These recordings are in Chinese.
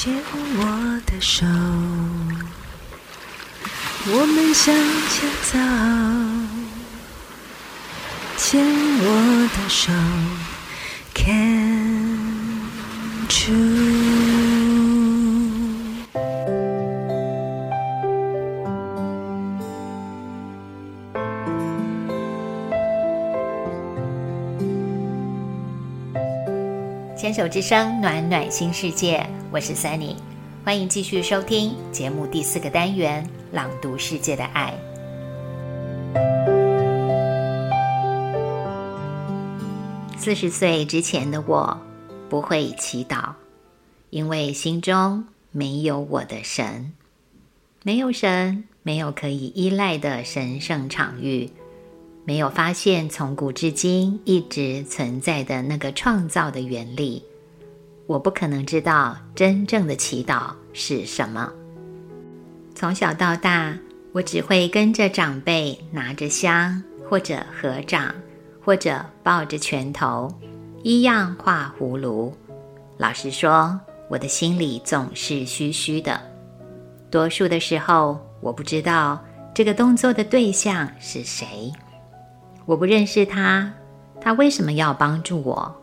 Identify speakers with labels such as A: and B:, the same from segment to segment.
A: 牵我的手，我们向前走。牵我的手看住。
B: 牵手之声，暖暖新世界，我是 Sunny，欢迎继续收听节目第四个单元《朗读世界的爱》。四十岁之前的我不会祈祷，因为心中没有我的神，没有神，没有可以依赖的神圣场域。没有发现从古至今一直存在的那个创造的原理，我不可能知道真正的祈祷是什么。从小到大，我只会跟着长辈拿着香，或者合掌，或者抱着拳头，一样画葫芦。老实说，我的心里总是虚虚的。多数的时候，我不知道这个动作的对象是谁。我不认识他，他为什么要帮助我？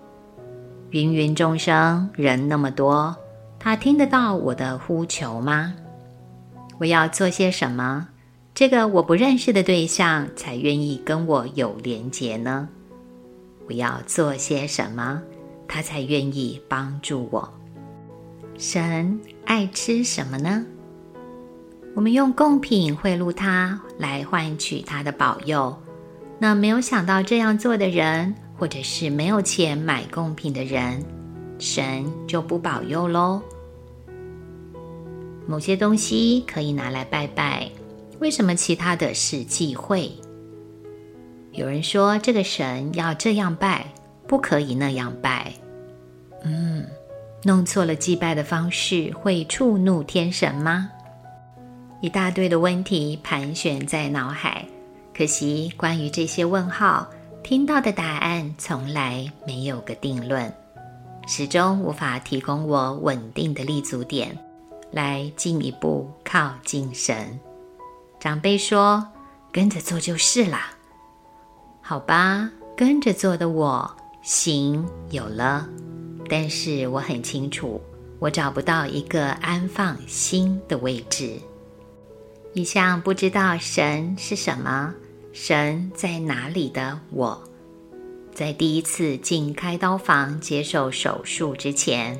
B: 芸芸众生，人那么多，他听得到我的呼求吗？我要做些什么，这个我不认识的对象才愿意跟我有连结呢？我要做些什么，他才愿意帮助我？神爱吃什么呢？我们用贡品贿赂他，来换取他的保佑。那没有想到这样做的人，或者是没有钱买贡品的人，神就不保佑喽。某些东西可以拿来拜拜，为什么其他的是忌讳？有人说这个神要这样拜，不可以那样拜。嗯，弄错了祭拜的方式，会触怒天神吗？一大堆的问题盘旋在脑海。可惜，关于这些问号，听到的答案从来没有个定论，始终无法提供我稳定的立足点，来进一步靠近神。长辈说：“跟着做就是啦。”好吧，跟着做的我行有了，但是我很清楚，我找不到一个安放心的位置。一向不知道神是什么。神在哪里的我，在第一次进开刀房接受手术之前，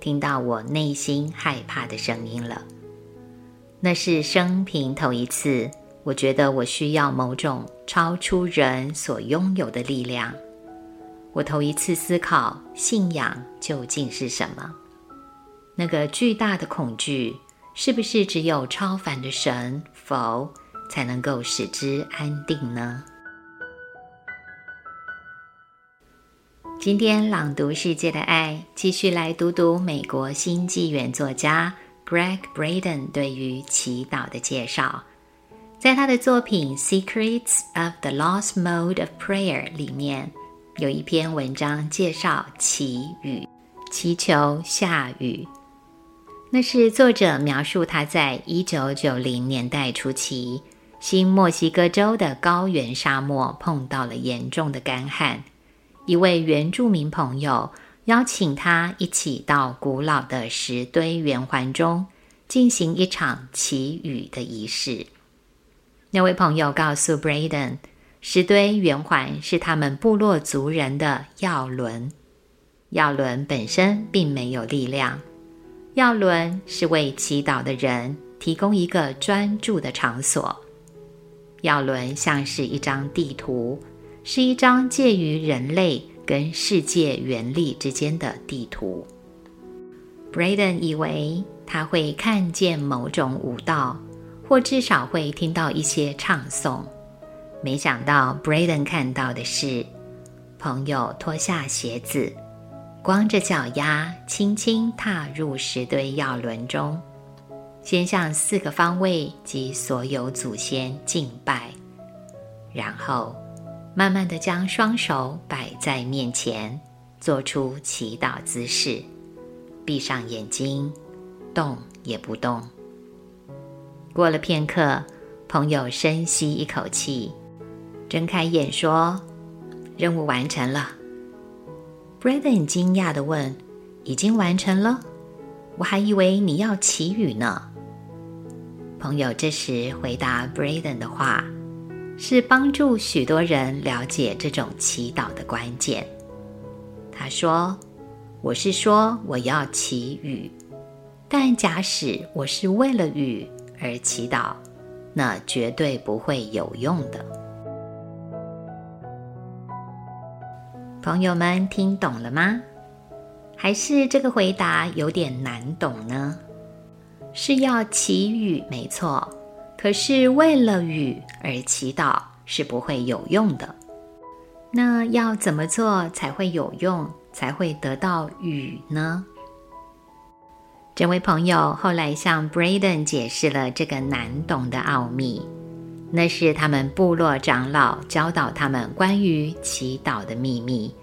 B: 听到我内心害怕的声音了。那是生平头一次，我觉得我需要某种超出人所拥有的力量。我头一次思考信仰究竟是什么。那个巨大的恐惧，是不是只有超凡的神？否。才能够使之安定呢？今天朗读世界的爱，继续来读读美国新纪元作家 Greg Braden 对于祈祷的介绍。在他的作品《Secrets of the Lost Mode of Prayer》里面，有一篇文章介绍祈雨，祈求下雨。那是作者描述他在一九九零年代初期。新墨西哥州的高原沙漠碰到了严重的干旱，一位原住民朋友邀请他一起到古老的石堆圆环中进行一场祈雨的仪式。那位朋友告诉 Braden，石堆圆环是他们部落族人的药轮，药轮本身并没有力量，药轮是为祈祷的人提供一个专注的场所。药轮像是一张地图，是一张介于人类跟世界原力之间的地图。Braden 以为他会看见某种舞蹈，或至少会听到一些唱诵。没想到 Braden 看到的是朋友脱下鞋子，光着脚丫，轻轻踏入石堆药轮中。先向四个方位及所有祖先敬拜，然后慢慢的将双手摆在面前，做出祈祷姿势，闭上眼睛，动也不动。过了片刻，朋友深吸一口气，睁开眼说：“任务完成了。” Braden 惊讶地问：“已经完成了？我还以为你要祈雨呢。”朋友这时回答 breaden 的话，是帮助许多人了解这种祈祷的关键。他说：“我是说我要祈雨，但假使我是为了雨。”而祈祷，那绝对不会有用的。朋友们听懂了吗？还是这个回答有点难懂呢？是要祈雨没错，可是为了雨而祈祷是不会有用的。那要怎么做才会有用，才会得到雨呢？这位朋友后来向 Braden 解释了这个难懂的奥秘，那是他们部落长老教导他们关于祈祷的秘密，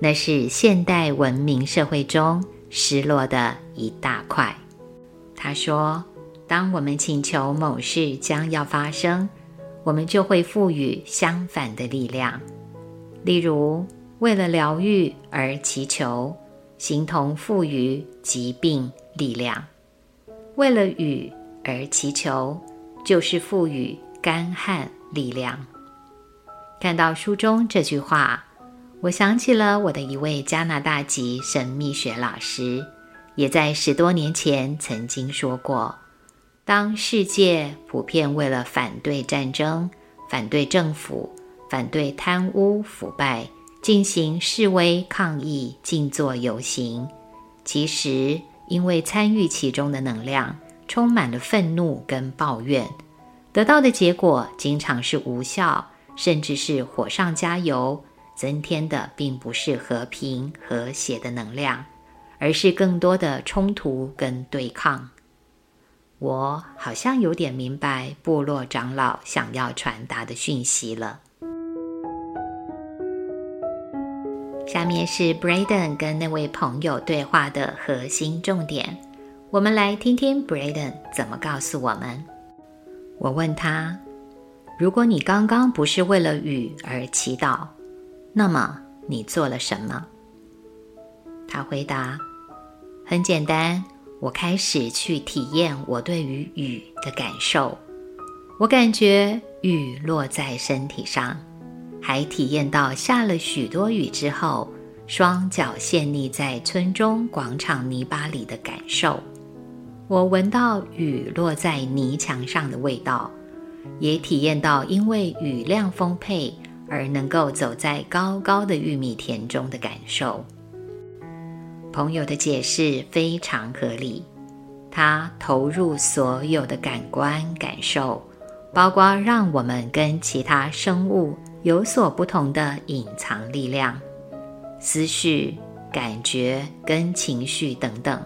B: 那是现代文明社会中失落的一大块。他说：“当我们请求某事将要发生，我们就会赋予相反的力量，例如为了疗愈而祈求，形同赋予疾病。”力量，为了雨而祈求，就是赋予干旱力量。看到书中这句话，我想起了我的一位加拿大籍神秘学老师，也在十多年前曾经说过：当世界普遍为了反对战争、反对政府、反对贪污腐败进行示威抗议、静坐游行，其实。因为参与其中的能量充满了愤怒跟抱怨，得到的结果经常是无效，甚至是火上加油，增添的并不是和平和谐的能量，而是更多的冲突跟对抗。我好像有点明白部落长老想要传达的讯息了。下面是 Braden 跟那位朋友对话的核心重点，我们来听听 Braden 怎么告诉我们。我问他：“如果你刚刚不是为了雨而祈祷，那么你做了什么？”他回答：“很简单，我开始去体验我对于雨的感受，我感觉雨落在身体上。”还体验到下了许多雨之后，双脚陷溺在村中广场泥巴里的感受。我闻到雨落在泥墙上的味道，也体验到因为雨量丰沛而能够走在高高的玉米田中的感受。朋友的解释非常合理，他投入所有的感官感受，包括让我们跟其他生物。有所不同的隐藏力量、思绪、感觉跟情绪等等，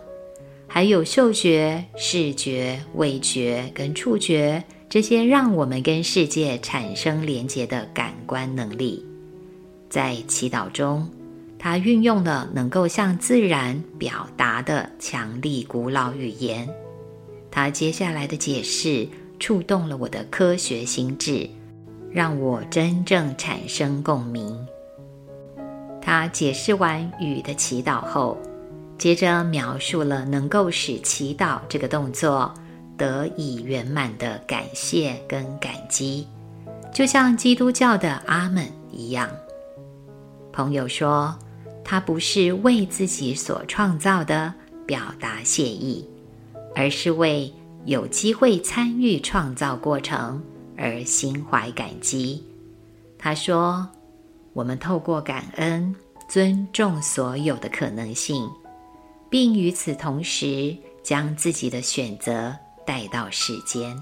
B: 还有嗅觉、视觉、味觉跟触觉这些让我们跟世界产生连结的感官能力。在祈祷中，他运用了能够向自然表达的强力古老语言。他接下来的解释触动了我的科学心智。让我真正产生共鸣。他解释完雨的祈祷后，接着描述了能够使祈祷这个动作得以圆满的感谢跟感激，就像基督教的阿门一样。朋友说，他不是为自己所创造的表达谢意，而是为有机会参与创造过程。而心怀感激，他说：“我们透过感恩，尊重所有的可能性，并与此同时将自己的选择带到世间。”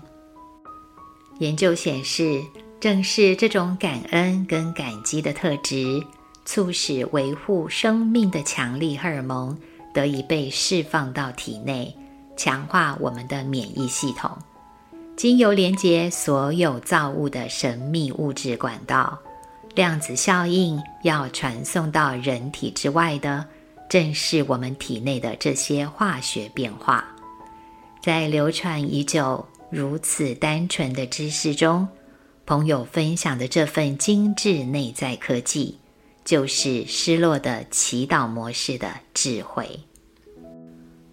B: 研究显示，正是这种感恩跟感激的特质，促使维护生命的强力荷尔蒙得以被释放到体内，强化我们的免疫系统。经由连接所有造物的神秘物质管道，量子效应要传送到人体之外的，正是我们体内的这些化学变化。在流传已久、如此单纯的知识中，朋友分享的这份精致内在科技，就是失落的祈祷模式的智慧。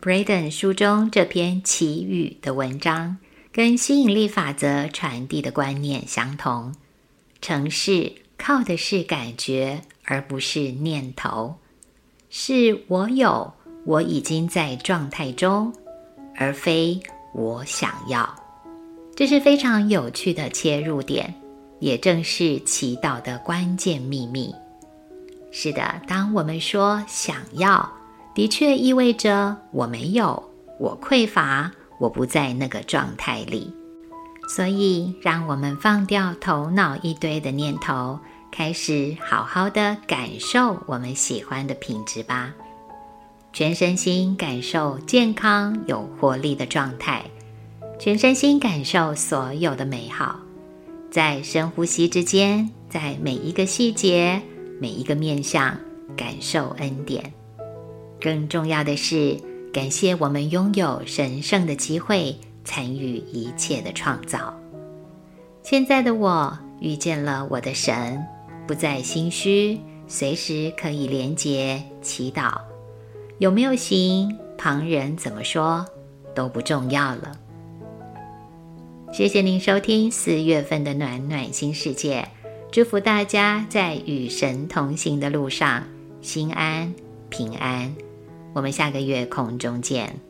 B: Braden 书中这篇祈语的文章，跟吸引力法则传递的观念相同。成事靠的是感觉，而不是念头。是我有，我已经在状态中，而非我想要。这是非常有趣的切入点，也正是祈祷的关键秘密。是的，当我们说想要，的确意味着我没有，我匮乏，我不在那个状态里。所以，让我们放掉头脑一堆的念头。开始好好的感受我们喜欢的品质吧，全身心感受健康有活力的状态，全身心感受所有的美好，在深呼吸之间，在每一个细节、每一个面相感受恩典。更重要的是，感谢我们拥有神圣的机会参与一切的创造。现在的我遇见了我的神。不再心虚，随时可以连接祈祷。有没有行，旁人怎么说都不重要了。谢谢您收听四月份的暖暖新世界，祝福大家在与神同行的路上心安平安。我们下个月空中见。